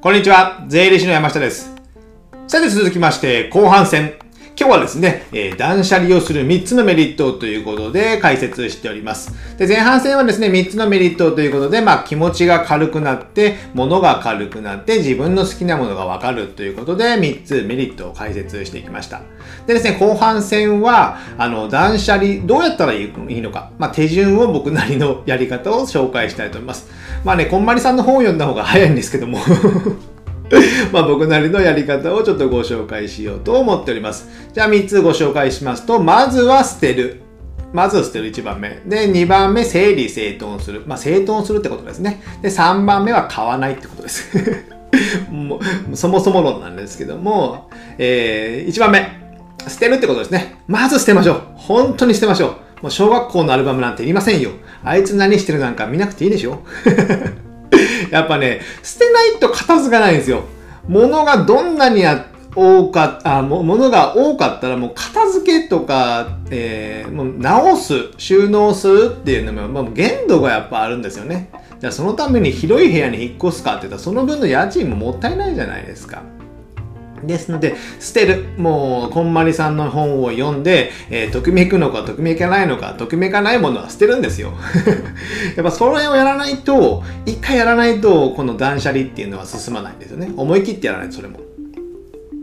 こんにちは。税理士の山下です。さて続きまして、後半戦。今日はですね、えー断捨離をする3つのメリットということで解説しております。で、前半戦はですね、3つのメリットということで、まあ気持ちが軽くなって、物が軽くなって、自分の好きなものがわかるということで、3つメリットを解説していきました。でですね、後半戦は、あの、断捨離、どうやったらいいのか、まあ手順を僕なりのやり方を紹介したいと思います。まあね、こんまりさんの本を読んだ方が早いんですけども、ま僕なりのやり方をちょっとご紹介しようと思っております。じゃあ3つご紹介しますと、まずは捨てる。まず捨てる1番目。で、2番目、整理整頓する。まあ整頓するってことですね。で、3番目は買わないってことです。もうそもそも論なんですけども、えー、1番目、捨てるってことですね。まず捨てましょう。本当に捨てましょう。もう小学校のアルバムなんていりませんよ。あいつ何してるなんか見なくていいでしょ やっぱね、捨てないと片付かないんですよ。物がどんなにあ多かあも物が多かったらもう片付けとか、えーもう直す収納するっていうのも、まあ、限度がやっぱあるんですよねじゃあそのために広い部屋に引っ越すかって言ったらその分の家賃ももったいないじゃないですかですので、捨てる。もう、こんまりさんの本を読んで、えーときめくのか、ときめかないのか、ときめかないものは捨てるんですよ。やっぱそれをやらないと、一回やらないと、この断捨離っていうのは進まないんですよね。思い切ってやらないと、それも。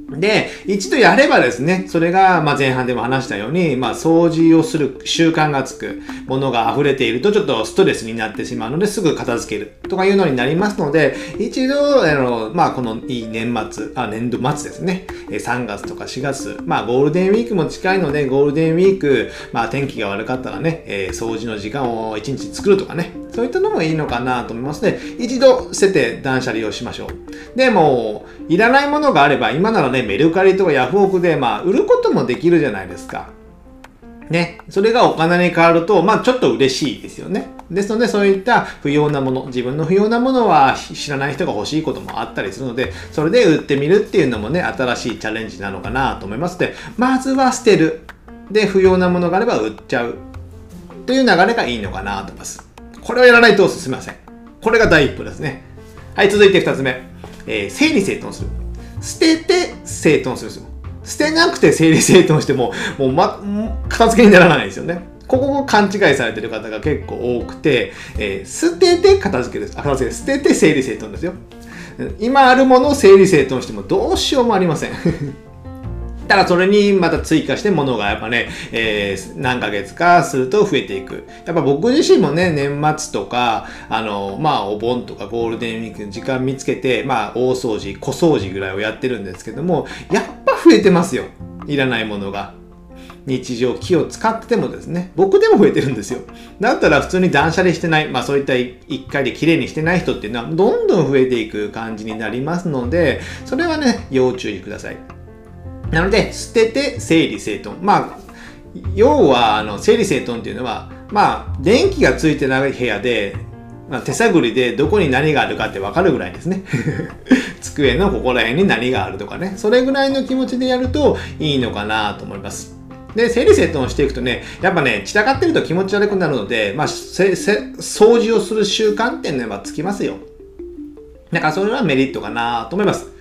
で、一度やればですね、それが、ま、前半でも話したように、まあ、掃除をする習慣がつく、ものが溢れているとちょっとストレスになってしまうので、すぐ片付けるとかいうのになりますので、一度、あの、まあ、このいい年末、あ、年度末ですね、3月とか4月、まあ、ゴールデンウィークも近いので、ゴールデンウィーク、まあ、天気が悪かったらね、えー掃除の時間を1日作るとかね、そういったのもいいのかなと思いますので、一度捨てて断捨離をしましょう。でも、いらないものがあれば、今ならね、メルカリとかヤフオクで、まあ、売ることもできるじゃないですか。ね。それがお金に変わると、まあ、ちょっと嬉しいですよね。ですので、そういった不要なもの、自分の不要なものは知らない人が欲しいこともあったりするので、それで売ってみるっていうのもね、新しいチャレンジなのかなと思いますので、まずは捨てる。で、不要なものがあれば売っちゃう。という流れがいいのかなと思います。これをやらないと進みません。これが第一歩ですね。はい、続いて二つ目。えー整理整頓する。捨てて整頓する。捨てなくて整理整頓しても、もう、ま、片付けにならないですよね。ここを勘違いされてる方が結構多くて、えー捨てて片付けです。あ、片付けです。捨てて整理整頓ですよ。今あるものを整理整頓してもどうしようもありません。ただそれにまた追加して物がやっぱね、えー何ヶ月かすると増えていく。やっぱ僕自身もね、年末とか、あの、まあお盆とかゴールデンウィークの時間見つけて、まあ大掃除、小掃除ぐらいをやってるんですけども、やっぱ増えてますよ。いらないものが。日常気を使っててもですね、僕でも増えてるんですよ。だったら普通に断捨離してない、まあそういった一回で綺麗にしてない人っていうのはどんどん増えていく感じになりますので、それはね、要注意ください。なので、捨てて整理整頓。まあ、要は、あの、整理整頓っていうのは、まあ、電気がついてない部屋で、まあ、手探りでどこに何があるかって分かるぐらいですね。机のここら辺に何があるとかね。それぐらいの気持ちでやるといいのかなと思います。で、整理整頓をしていくとね、やっぱね、散らかってると気持ち悪くなるので、まあ、せせ掃除をする習慣っていうのはつきますよ。だからそれはメリットかなと思います。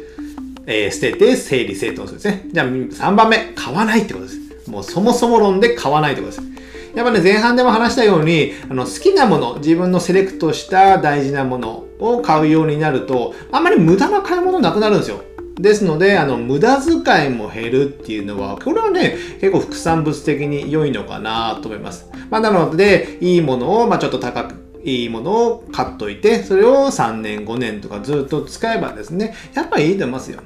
えー捨てて整理整頓するんですね。じゃあ3番目、買わないってことです。もうそもそも論で買わないってことです。やっぱね、前半でも話したように、あの好きなもの、自分のセレクトした大事なものを買うようになると、あんまり無駄な買い物なくなるんですよ。ですので、あの、無駄遣いも減るっていうのは、これはね、結構副産物的に良いのかなと思います。まあ、なので、いいものを、まあ、ちょっと高く、いいものを買っといて、それを3年、5年とかずっと使えばですね、やっぱいいと思いますよ。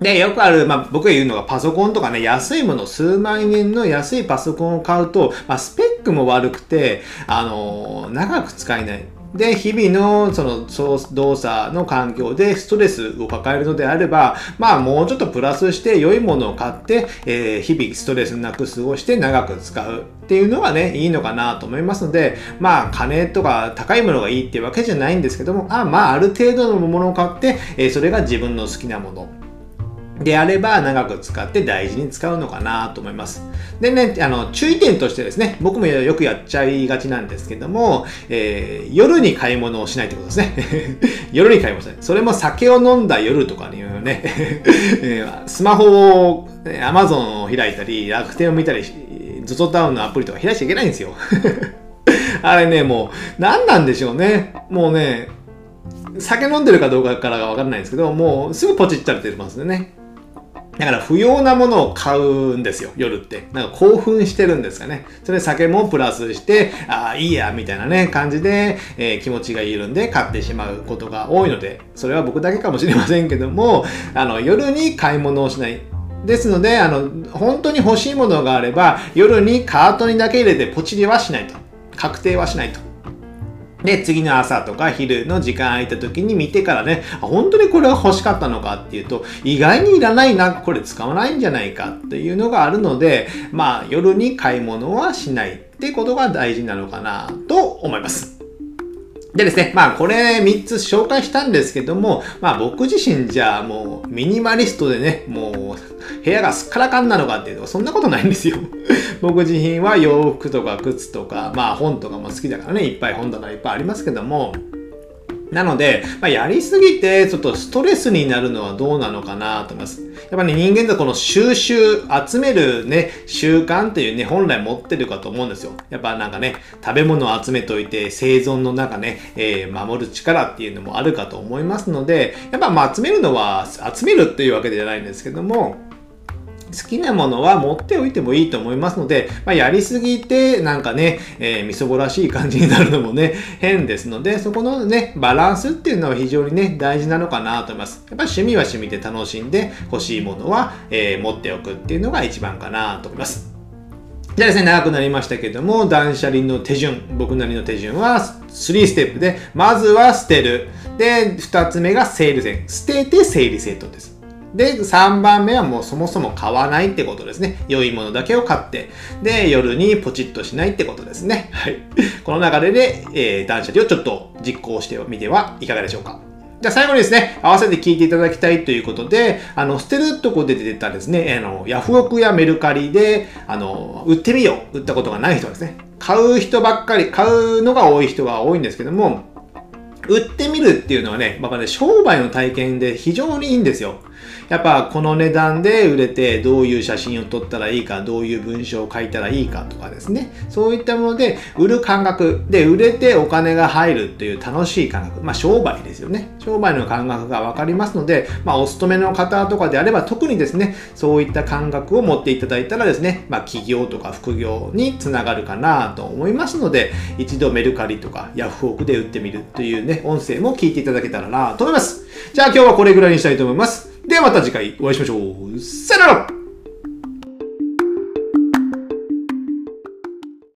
で、よくある、まあ、僕が言うのがパソコンとかね、安いもの、数万円の安いパソコンを買うと、まあ、スペックも悪くて、あのー長く使えない。で、日々のそのそう動作の環境でストレスを抱えるのであれば、まあもうちょっとプラスして良いものを買って、えー日々ストレスなく過ごして長く使うっていうのがね、いいのかなと思いますので、まあ金とか高いものがいいっていうわけじゃないんですけども、あまあある程度のものを買って、えーそれが自分の好きなもの。であれば長く使って大事に使うのかなと思います。でね、あの、注意点としてですね、僕もよくやっちゃいがちなんですけども、えー、夜に買い物をしないってことですね。夜に買い物しない。それも酒を飲んだ夜とかにね、スマホを、アマゾンを開いたり、楽天を見たり、ゾゾタウンのアプリとか開いちゃいけないんですよ。あれね、もう、何なんでしょうね。もうね、酒飲んでるかどうかからがわからないんですけど、もうすぐポチっちゃってますね。だから不要なものを買うんですよ、夜って。なんか興奮してるんですかね。それ酒もプラスして、ああ、いいや、みたいなね、感じで、えー、気持ちが緩んで買ってしまうことが多いので、それは僕だけかもしれませんけども、あの、夜に買い物をしない。ですので、あの、本当に欲しいものがあれば、夜にカートにだけ入れてポチリはしないと。確定はしないと。で、次の朝とか昼の時間空いた時に見てからね、本当にこれは欲しかったのかっていうと、意外にいらないな、これ使わないんじゃないかっていうのがあるので、まあ夜に買い物はしないってことが大事なのかなと思います。でですね、まあこれ3つ紹介したんですけども、まあ僕自身じゃあもうミニマリストでね、もう部屋がすっからかんなのかっていうとそんなことないんですよ。僕自身は洋服とか靴とか、まあ本とかも好きだからね、いっぱい本棚いっぱいありますけども、なので、まあ、やりすぎてちょっとストレスになるのはどうなのかなと思います。やっぱり、ね、人間ってこの収集、集めるね、習慣っていうね、本来持ってるかと思うんですよ。やっぱなんかね、食べ物を集めといて生存の中ね、えー、守る力っていうのもあるかと思いますので、やっぱまあ集めるのは、集めるっていうわけじゃないんですけども、好きなものは持っておいてもいいと思いますので、まあ、やりすぎてなんかね、えー、みそぼらしい感じになるのもね、変ですので、そこのね、バランスっていうのは非常にね、大事なのかなと思います。やっぱ趣味は趣味で楽しんで欲しいものは、えー、持っておくっていうのが一番かなと思います。じゃあですね、長くなりましたけども、断捨離の手順、僕なりの手順は3ステップで、まずは捨てる。で、2つ目が整理線。捨てて整理整頓です。で、3番目はもうそもそも買わないってことですね。良いものだけを買って、で、夜にポチッとしないってことですね。はい。この流れで、えー、断捨離をちょっと実行してみてはいかがでしょうか。じゃあ最後にですね、合わせて聞いていただきたいということで、あの、捨てるとこで出てたですね、あの、ヤフオクやメルカリで、あの、売ってみよう。売ったことがない人はですね、買う人ばっかり、買うのが多い人が多いんですけども、売ってみるっていうのはね、まあね、商売の体験で非常にいいんですよ。やっぱこの値段で売れてどういう写真を撮ったらいいかどういう文章を書いたらいいかとかですね。そういったもので売る感覚。で売れてお金が入るっていう楽しい感覚。まあ商売ですよね。商売の感覚が分かりますのでまあお勤めの方とかであれば特にですねそういった感覚を持っていただいたらですねまあ起業とか副業につながるかなと思いますので一度メルカリとかヤフオクで売ってみるというね音声も聞いていただけたらなと思います。じゃあ今日はこれぐらいにしたいと思います。ではまた次回お会いしましょう。さよなら